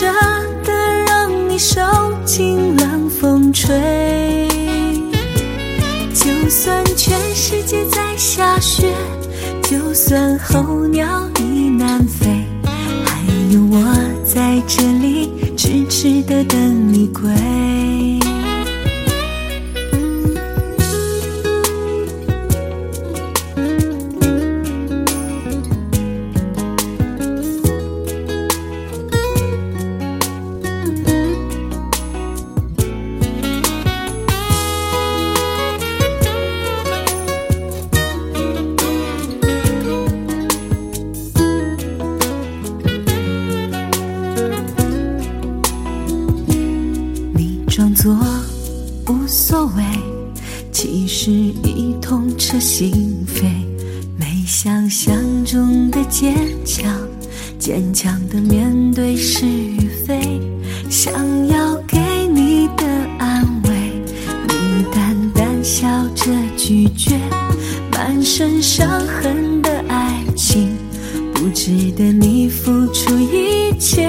舍得让你受尽冷风吹？就算全世界在下雪，就算候鸟已南飞，还有我在这里痴痴的等你归。我无所谓，其实已痛彻心扉。没想象中的坚强，坚强的面对是与非。想要给你的安慰，你淡淡笑着拒绝。满身伤痕的爱情，不值得你付出一切。